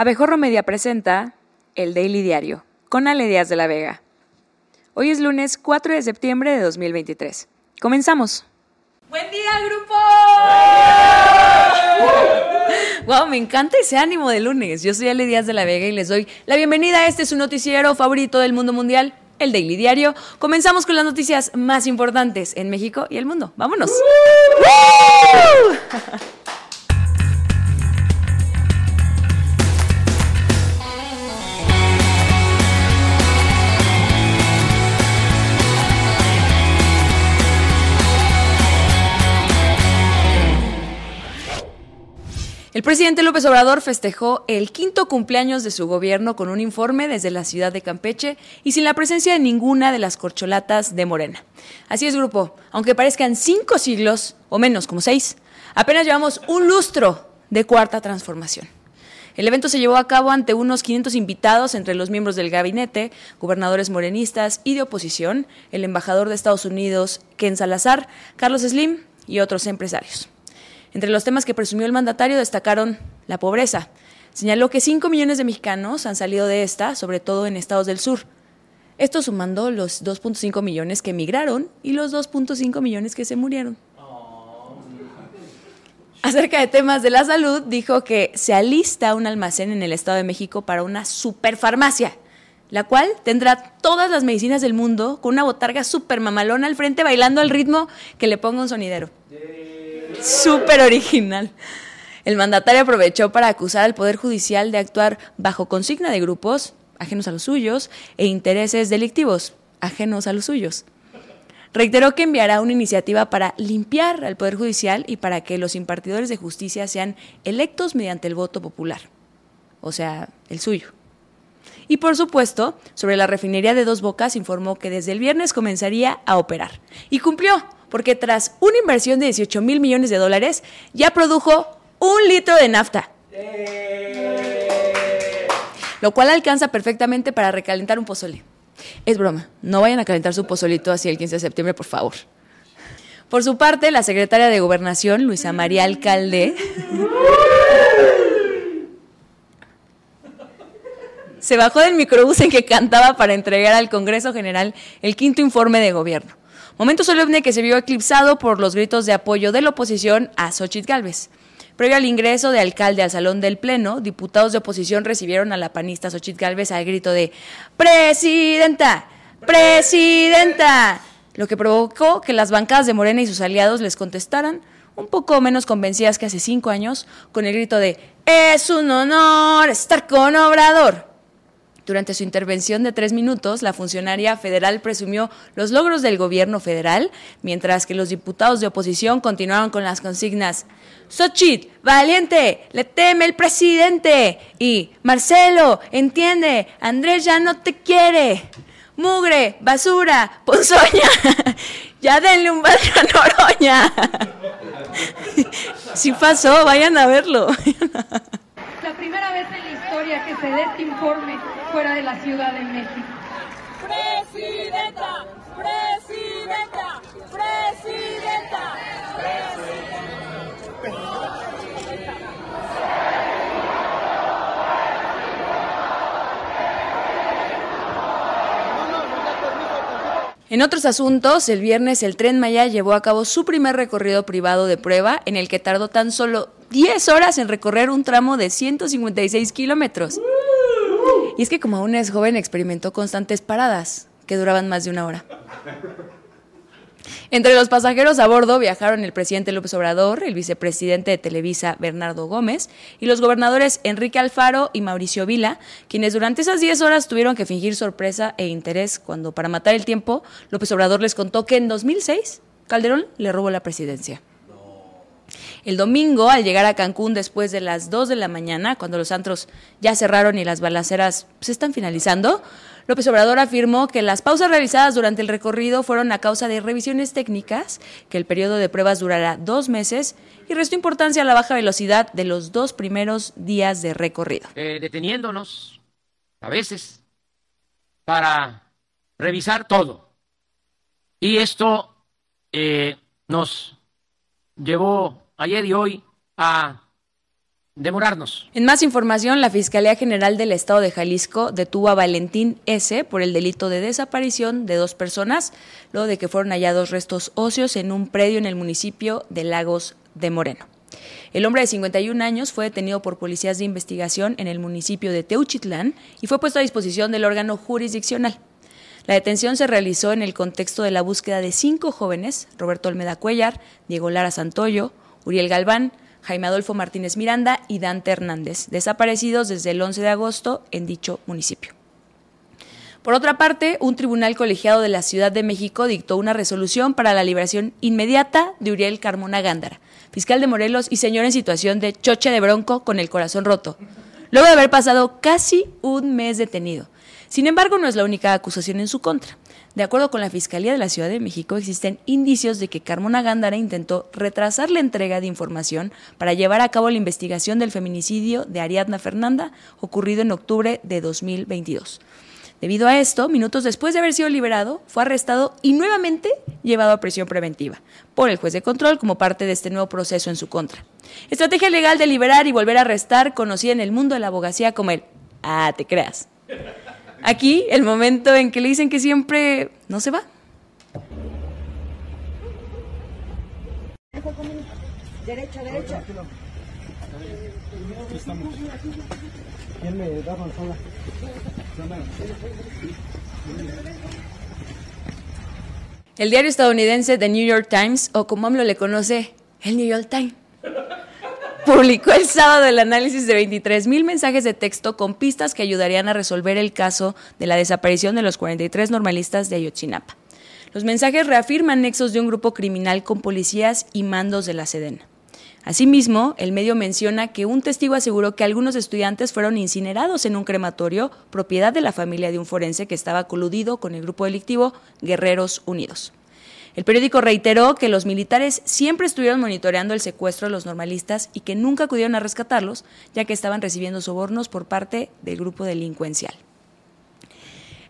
Abejorro Media presenta el Daily Diario con Ale Díaz de la Vega. Hoy es lunes 4 de septiembre de 2023. Comenzamos. ¡Buen día, grupo! Wow, me encanta ese ánimo de lunes. Yo soy Ale Díaz de la Vega y les doy la bienvenida a este su noticiero favorito del mundo mundial, el Daily Diario. Comenzamos con las noticias más importantes en México y el mundo. ¡Vámonos! El presidente López Obrador festejó el quinto cumpleaños de su gobierno con un informe desde la ciudad de Campeche y sin la presencia de ninguna de las corcholatas de Morena. Así es, grupo, aunque parezcan cinco siglos, o menos como seis, apenas llevamos un lustro de cuarta transformación. El evento se llevó a cabo ante unos 500 invitados entre los miembros del gabinete, gobernadores morenistas y de oposición, el embajador de Estados Unidos, Ken Salazar, Carlos Slim y otros empresarios. Entre los temas que presumió el mandatario destacaron la pobreza. Señaló que 5 millones de mexicanos han salido de esta, sobre todo en estados del sur. Esto sumando los 2.5 millones que emigraron y los 2.5 millones que se murieron. Acerca de temas de la salud, dijo que se alista un almacén en el Estado de México para una superfarmacia, la cual tendrá todas las medicinas del mundo con una botarga super mamalona al frente bailando al ritmo que le ponga un sonidero súper original. El mandatario aprovechó para acusar al Poder Judicial de actuar bajo consigna de grupos ajenos a los suyos e intereses delictivos ajenos a los suyos. Reiteró que enviará una iniciativa para limpiar al Poder Judicial y para que los impartidores de justicia sean electos mediante el voto popular, o sea, el suyo. Y por supuesto, sobre la refinería de Dos Bocas informó que desde el viernes comenzaría a operar. Y cumplió, porque tras una inversión de 18 mil millones de dólares, ya produjo un litro de nafta. Lo cual alcanza perfectamente para recalentar un pozole. Es broma, no vayan a calentar su pozolito así el 15 de septiembre, por favor. Por su parte, la secretaria de Gobernación, Luisa María Alcalde, se bajó del microbús en que cantaba para entregar al Congreso General el quinto informe de gobierno. Momento solemne que se vio eclipsado por los gritos de apoyo de la oposición a Xochitl Gálvez. Previo al ingreso de alcalde al salón del Pleno, diputados de oposición recibieron a la panista Xochitl Gálvez al grito de ¡Presidenta! ¡Presidenta! Lo que provocó que las bancadas de Morena y sus aliados les contestaran, un poco menos convencidas que hace cinco años, con el grito de ¡Es un honor estar con Obrador! Durante su intervención de tres minutos, la funcionaria federal presumió los logros del gobierno federal, mientras que los diputados de oposición continuaron con las consignas Xochitl, valiente, le teme el presidente. Y Marcelo, entiende, Andrés ya no te quiere. Mugre, basura, ponzoña. ya denle un baño a Noroña. Si pasó, vayan a verlo. La primera vez en la historia que se dé este informe fuera de la Ciudad de México. Presidenta, presidenta, presidenta, En otros asuntos, el viernes el tren Maya llevó a cabo su primer recorrido privado de prueba, en el que tardó tan solo 10 horas en recorrer un tramo de 156 kilómetros. Y es que como aún es joven, experimentó constantes paradas que duraban más de una hora. Entre los pasajeros a bordo viajaron el presidente López Obrador, el vicepresidente de Televisa Bernardo Gómez y los gobernadores Enrique Alfaro y Mauricio Vila, quienes durante esas 10 horas tuvieron que fingir sorpresa e interés cuando, para matar el tiempo, López Obrador les contó que en 2006 Calderón le robó la presidencia. El domingo, al llegar a Cancún después de las 2 de la mañana, cuando los antros ya cerraron y las balaceras se están finalizando, López Obrador afirmó que las pausas realizadas durante el recorrido fueron a causa de revisiones técnicas, que el periodo de pruebas durará dos meses y restó importancia a la baja velocidad de los dos primeros días de recorrido. Eh, deteniéndonos a veces para revisar todo. Y esto eh, nos llevó ayer y hoy a demorarnos. En más información, la Fiscalía General del Estado de Jalisco detuvo a Valentín S. por el delito de desaparición de dos personas, luego de que fueron hallados restos óseos en un predio en el municipio de Lagos de Moreno. El hombre de 51 años fue detenido por policías de investigación en el municipio de Teuchitlán y fue puesto a disposición del órgano jurisdiccional. La detención se realizó en el contexto de la búsqueda de cinco jóvenes, Roberto Olmeda Cuellar, Diego Lara Santoyo, Uriel Galván, Jaime Adolfo Martínez Miranda y Dante Hernández, desaparecidos desde el 11 de agosto en dicho municipio. Por otra parte, un tribunal colegiado de la Ciudad de México dictó una resolución para la liberación inmediata de Uriel Carmona Gándara, fiscal de Morelos y señor en situación de choche de bronco con el corazón roto, luego de haber pasado casi un mes detenido. Sin embargo, no es la única acusación en su contra. De acuerdo con la Fiscalía de la Ciudad de México, existen indicios de que Carmona Gándara intentó retrasar la entrega de información para llevar a cabo la investigación del feminicidio de Ariadna Fernanda ocurrido en octubre de 2022. Debido a esto, minutos después de haber sido liberado, fue arrestado y nuevamente llevado a prisión preventiva por el juez de control como parte de este nuevo proceso en su contra. Estrategia legal de liberar y volver a arrestar, conocida en el mundo de la abogacía como el ah, te creas. Aquí, el momento en que le dicen que siempre no se va. El diario estadounidense The New York Times, o como AMLO le conoce, el New York Times, publicó el sábado el análisis de 23 mil mensajes de texto con pistas que ayudarían a resolver el caso de la desaparición de los 43 normalistas de Ayotzinapa. Los mensajes reafirman nexos de un grupo criminal con policías y mandos de la Sedena. Asimismo, el medio menciona que un testigo aseguró que algunos estudiantes fueron incinerados en un crematorio, propiedad de la familia de un forense que estaba coludido con el grupo delictivo Guerreros Unidos. El periódico reiteró que los militares siempre estuvieron monitoreando el secuestro de los normalistas y que nunca acudieron a rescatarlos, ya que estaban recibiendo sobornos por parte del grupo delincuencial.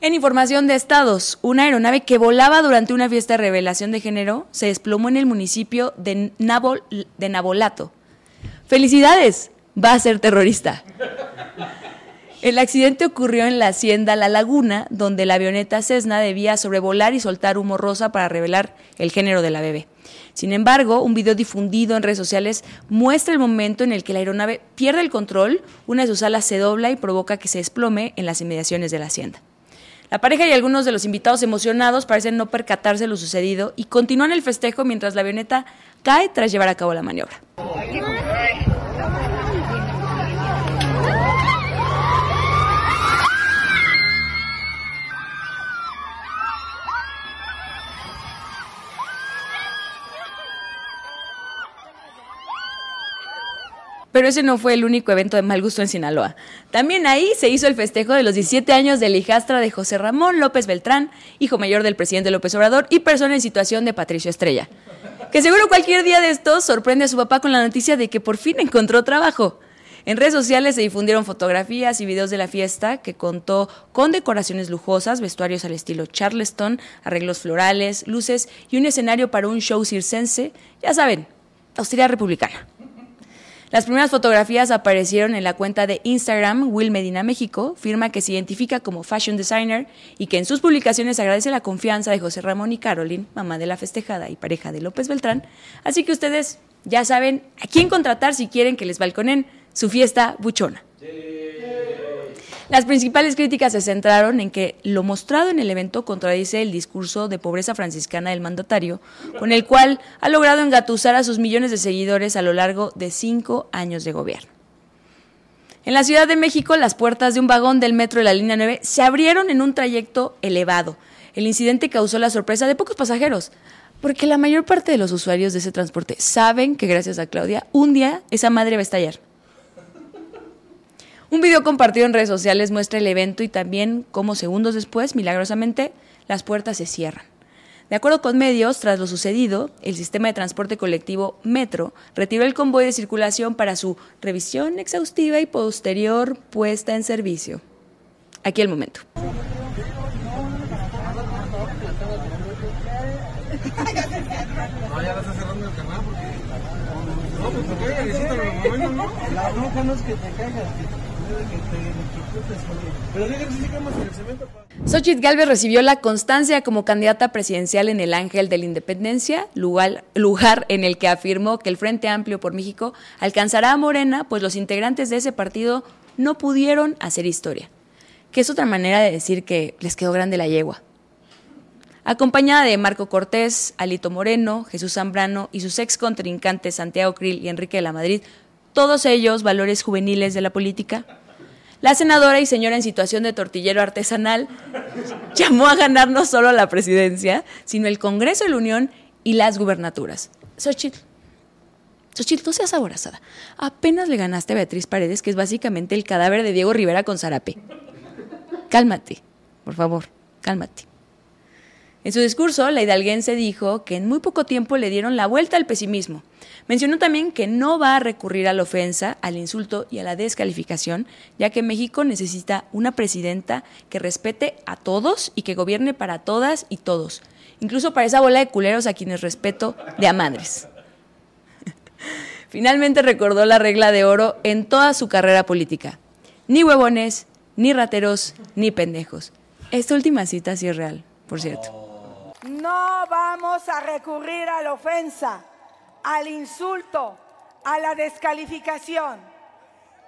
En información de estados, una aeronave que volaba durante una fiesta de revelación de género se desplomó en el municipio de, de Nabolato. ¡Felicidades! Va a ser terrorista. El accidente ocurrió en la hacienda La Laguna, donde la avioneta Cessna debía sobrevolar y soltar humo rosa para revelar el género de la bebé. Sin embargo, un video difundido en redes sociales muestra el momento en el que la aeronave pierde el control, una de sus alas se dobla y provoca que se desplome en las inmediaciones de la hacienda. La pareja y algunos de los invitados emocionados parecen no percatarse de lo sucedido y continúan el festejo mientras la avioneta cae tras llevar a cabo la maniobra. Pero ese no fue el único evento de mal gusto en Sinaloa. También ahí se hizo el festejo de los 17 años de hijastra de José Ramón López Beltrán, hijo mayor del presidente López Obrador y persona en situación de Patricio Estrella. Que seguro cualquier día de estos sorprende a su papá con la noticia de que por fin encontró trabajo. En redes sociales se difundieron fotografías y videos de la fiesta que contó con decoraciones lujosas, vestuarios al estilo Charleston, arreglos florales, luces y un escenario para un show circense, ya saben, austeridad republicana. Las primeras fotografías aparecieron en la cuenta de Instagram Will Medina México, firma que se identifica como fashion designer y que en sus publicaciones agradece la confianza de José Ramón y Caroline, mamá de la festejada y pareja de López Beltrán. Así que ustedes ya saben a quién contratar si quieren que les balconen su fiesta buchona. Las principales críticas se centraron en que lo mostrado en el evento contradice el discurso de pobreza franciscana del mandatario, con el cual ha logrado engatusar a sus millones de seguidores a lo largo de cinco años de gobierno. En la Ciudad de México, las puertas de un vagón del metro de la línea 9 se abrieron en un trayecto elevado. El incidente causó la sorpresa de pocos pasajeros, porque la mayor parte de los usuarios de ese transporte saben que gracias a Claudia, un día esa madre va a estallar. Un video compartido en redes sociales muestra el evento y también cómo segundos después, milagrosamente, las puertas se cierran. De acuerdo con medios, tras lo sucedido, el sistema de transporte colectivo Metro retiró el convoy de circulación para su revisión exhaustiva y posterior puesta en servicio. Aquí el momento. No, pues los momentos, ¿no? La bronca no es que te caigas, que Xochitl Galvez recibió la constancia como candidata presidencial en el Ángel de la Independencia, lugar, lugar, en el que afirmó que el Frente Amplio por México alcanzará a Morena, pues los integrantes de ese partido no pudieron hacer historia. Que es otra manera de decir que les quedó grande la yegua. Acompañada de Marco Cortés, Alito Moreno, Jesús Zambrano y sus ex contrincantes Santiago Krill y Enrique de la Madrid, todos ellos valores juveniles de la política, la senadora y señora en situación de tortillero artesanal llamó a ganar no solo la presidencia, sino el Congreso de la Unión y las gubernaturas. Xochitl, Xochitl, no seas aborazada. Apenas le ganaste a Beatriz Paredes, que es básicamente el cadáver de Diego Rivera con zarape. Cálmate, por favor, cálmate. En su discurso, la hidalguense dijo que en muy poco tiempo le dieron la vuelta al pesimismo. Mencionó también que no va a recurrir a la ofensa, al insulto y a la descalificación, ya que México necesita una presidenta que respete a todos y que gobierne para todas y todos, incluso para esa bola de culeros a quienes respeto de a madres. Finalmente recordó la regla de oro en toda su carrera política. Ni huevones, ni rateros, ni pendejos. Esta última cita sí es real, por cierto. No vamos a recurrir a la ofensa, al insulto, a la descalificación.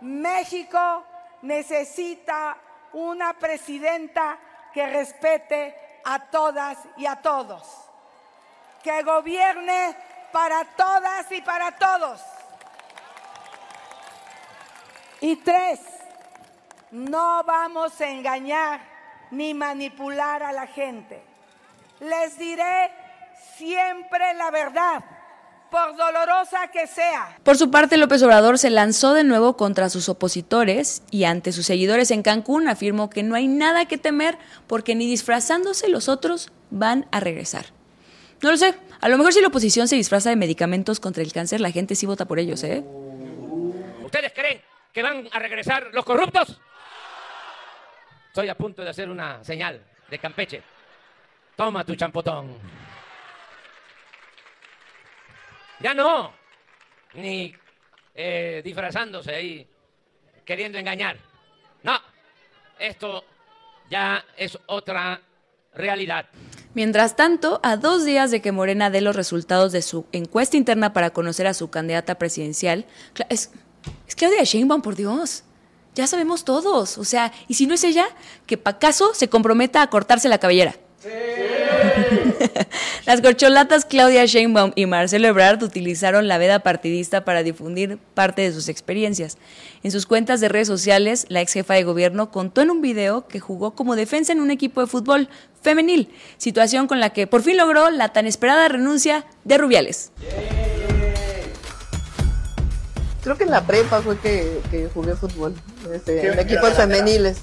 México necesita una presidenta que respete a todas y a todos, que gobierne para todas y para todos. Y tres, no vamos a engañar ni manipular a la gente. Les diré siempre la verdad, por dolorosa que sea. Por su parte, López Obrador se lanzó de nuevo contra sus opositores y ante sus seguidores en Cancún afirmó que no hay nada que temer porque ni disfrazándose los otros van a regresar. No lo sé, a lo mejor si la oposición se disfraza de medicamentos contra el cáncer, la gente sí vota por ellos, ¿eh? ¿Ustedes creen que van a regresar los corruptos? Estoy a punto de hacer una señal de Campeche. Toma tu champotón. Ya no. Ni eh, disfrazándose ahí, queriendo engañar. No. Esto ya es otra realidad. Mientras tanto, a dos días de que Morena dé los resultados de su encuesta interna para conocer a su candidata presidencial, es, es Claudia Sheinbaum, por Dios. Ya sabemos todos. O sea, y si no es ella, que para caso se comprometa a cortarse la cabellera. Las corcholatas Claudia Sheinbaum y Marcelo Ebrard utilizaron la veda partidista para difundir parte de sus experiencias. En sus cuentas de redes sociales, la ex jefa de gobierno contó en un video que jugó como defensa en un equipo de fútbol femenil, situación con la que por fin logró la tan esperada renuncia de Rubiales. Creo que en la prepa fue que, jugué fútbol, este, en equipos femeniles.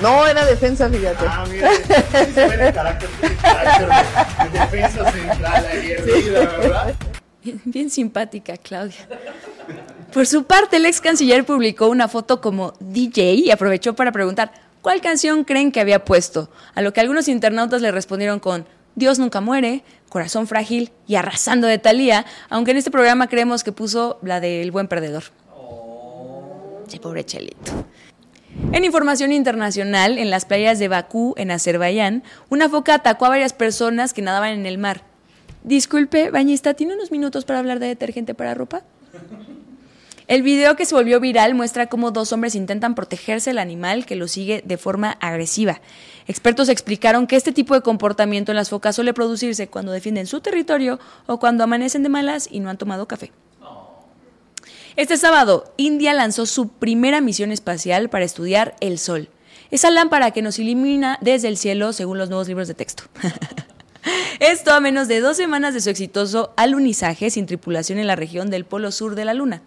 No, era defensa, fíjate. Ah, mira, el carácter, de defensa central ¿verdad? Bien, simpática, Claudia. Por su parte, el ex canciller publicó una foto como DJ y aprovechó para preguntar cuál canción creen que había puesto, a lo que algunos internautas le respondieron con Dios nunca muere, Corazón frágil y Arrasando de Talía, aunque en este programa creemos que puso la del buen perdedor. Oh. Sí, pobre Chelito. En información internacional, en las playas de Bakú, en Azerbaiyán, una foca atacó a varias personas que nadaban en el mar. Disculpe, bañista, ¿tiene unos minutos para hablar de detergente para ropa? El video que se volvió viral muestra cómo dos hombres intentan protegerse del animal que lo sigue de forma agresiva. Expertos explicaron que este tipo de comportamiento en las focas suele producirse cuando defienden su territorio o cuando amanecen de malas y no han tomado café. Este sábado, India lanzó su primera misión espacial para estudiar el Sol. Esa lámpara que nos ilumina desde el cielo según los nuevos libros de texto. Esto a menos de dos semanas de su exitoso alunizaje sin tripulación en la región del polo sur de la Luna.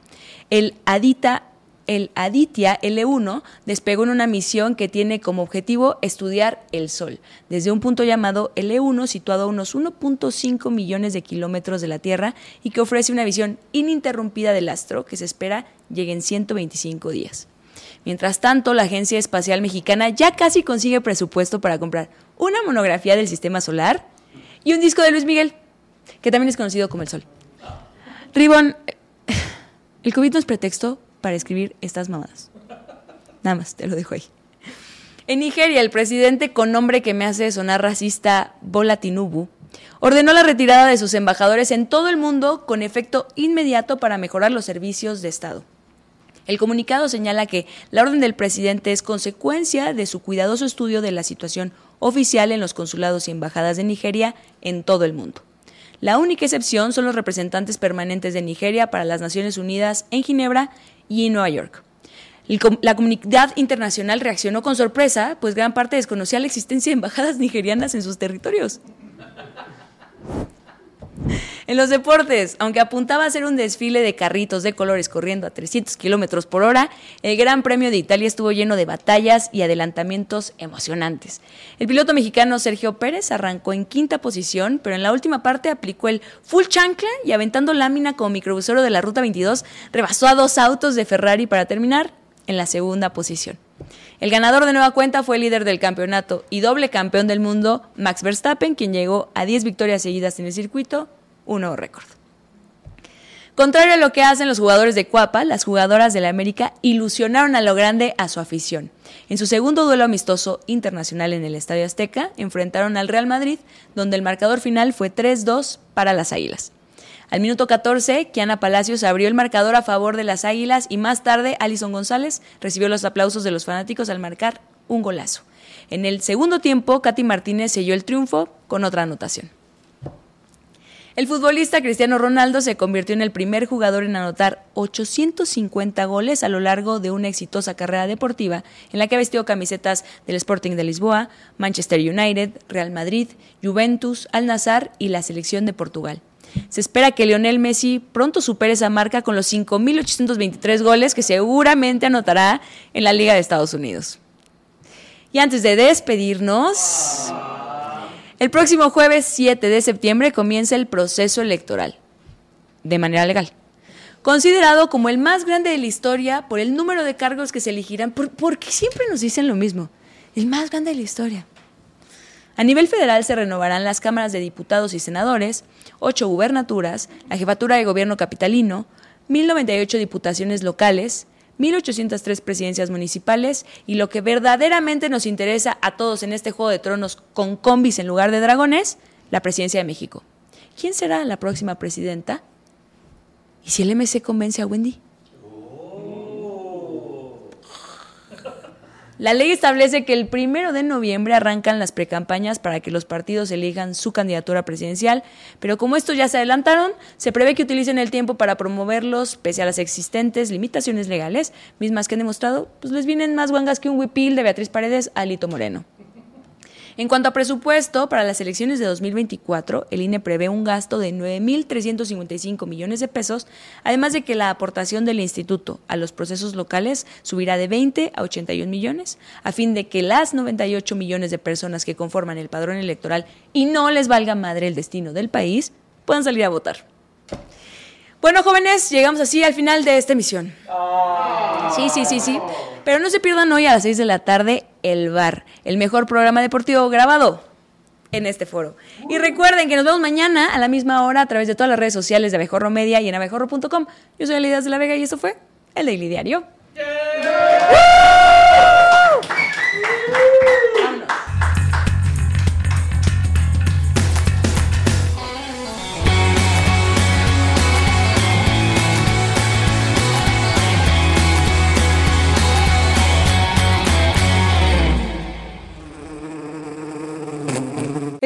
El Adita el Aditya L1 despegó en una misión que tiene como objetivo estudiar el Sol, desde un punto llamado L1 situado a unos 1.5 millones de kilómetros de la Tierra y que ofrece una visión ininterrumpida del astro que se espera llegue en 125 días. Mientras tanto, la Agencia Espacial Mexicana ya casi consigue presupuesto para comprar una monografía del Sistema Solar y un disco de Luis Miguel, que también es conocido como El Sol. Ribón, El COVID no es pretexto para escribir estas mamadas. Nada más, te lo dejo ahí. En Nigeria, el presidente con nombre que me hace sonar racista, Bola Tinubu, ordenó la retirada de sus embajadores en todo el mundo con efecto inmediato para mejorar los servicios de Estado. El comunicado señala que la orden del presidente es consecuencia de su cuidadoso estudio de la situación oficial en los consulados y embajadas de Nigeria en todo el mundo. La única excepción son los representantes permanentes de Nigeria para las Naciones Unidas en Ginebra y en Nueva York. La comunidad internacional reaccionó con sorpresa, pues gran parte desconocía la existencia de embajadas nigerianas en sus territorios. En los deportes, aunque apuntaba a ser un desfile de carritos de colores corriendo a 300 kilómetros por hora, el Gran Premio de Italia estuvo lleno de batallas y adelantamientos emocionantes. El piloto mexicano Sergio Pérez arrancó en quinta posición, pero en la última parte aplicó el full chancla y aventando lámina como microbusero de la Ruta 22, rebasó a dos autos de Ferrari para terminar en la segunda posición. El ganador de nueva cuenta fue el líder del campeonato y doble campeón del mundo, Max Verstappen, quien llegó a 10 victorias seguidas en el circuito, un nuevo récord. Contrario a lo que hacen los jugadores de Cuapa, las jugadoras de la América ilusionaron a lo grande a su afición. En su segundo duelo amistoso internacional en el Estadio Azteca, enfrentaron al Real Madrid, donde el marcador final fue 3-2 para las Águilas. Al minuto 14, Kiana Palacios abrió el marcador a favor de las Águilas y más tarde Alison González recibió los aplausos de los fanáticos al marcar un golazo. En el segundo tiempo, Katy Martínez selló el triunfo con otra anotación. El futbolista Cristiano Ronaldo se convirtió en el primer jugador en anotar 850 goles a lo largo de una exitosa carrera deportiva en la que vestió camisetas del Sporting de Lisboa, Manchester United, Real Madrid, Juventus, Al Nazar y la selección de Portugal. Se espera que Lionel Messi pronto supere esa marca con los 5.823 goles que seguramente anotará en la Liga de Estados Unidos. Y antes de despedirnos, el próximo jueves 7 de septiembre comienza el proceso electoral, de manera legal, considerado como el más grande de la historia por el número de cargos que se elegirán, porque siempre nos dicen lo mismo, el más grande de la historia. A nivel federal se renovarán las cámaras de diputados y senadores, ocho gubernaturas, la jefatura de gobierno capitalino, 1.098 diputaciones locales, 1.803 presidencias municipales y lo que verdaderamente nos interesa a todos en este Juego de Tronos con combis en lugar de dragones, la presidencia de México. ¿Quién será la próxima presidenta? ¿Y si el MC convence a Wendy? La ley establece que el primero de noviembre arrancan las precampañas para que los partidos elijan su candidatura presidencial, pero como estos ya se adelantaron, se prevé que utilicen el tiempo para promoverlos, pese a las existentes limitaciones legales, mismas que han demostrado, pues les vienen más guangas que un huipil de Beatriz Paredes a Lito Moreno. En cuanto a presupuesto, para las elecciones de 2024, el INE prevé un gasto de 9.355 millones de pesos, además de que la aportación del instituto a los procesos locales subirá de 20 a 81 millones, a fin de que las 98 millones de personas que conforman el padrón electoral y no les valga madre el destino del país, puedan salir a votar. Bueno, jóvenes, llegamos así al final de esta emisión. Sí, sí, sí, sí. Pero no se pierdan hoy a las 6 de la tarde El Bar, el mejor programa deportivo grabado en este foro. Y recuerden que nos vemos mañana a la misma hora a través de todas las redes sociales de Abejorro Media y en abejorro.com. Yo soy Alidas de la Vega y esto fue el Daily Diario.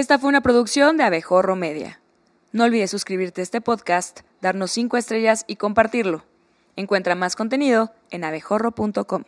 Esta fue una producción de Abejorro Media. No olvides suscribirte a este podcast, darnos 5 estrellas y compartirlo. Encuentra más contenido en abejorro.com.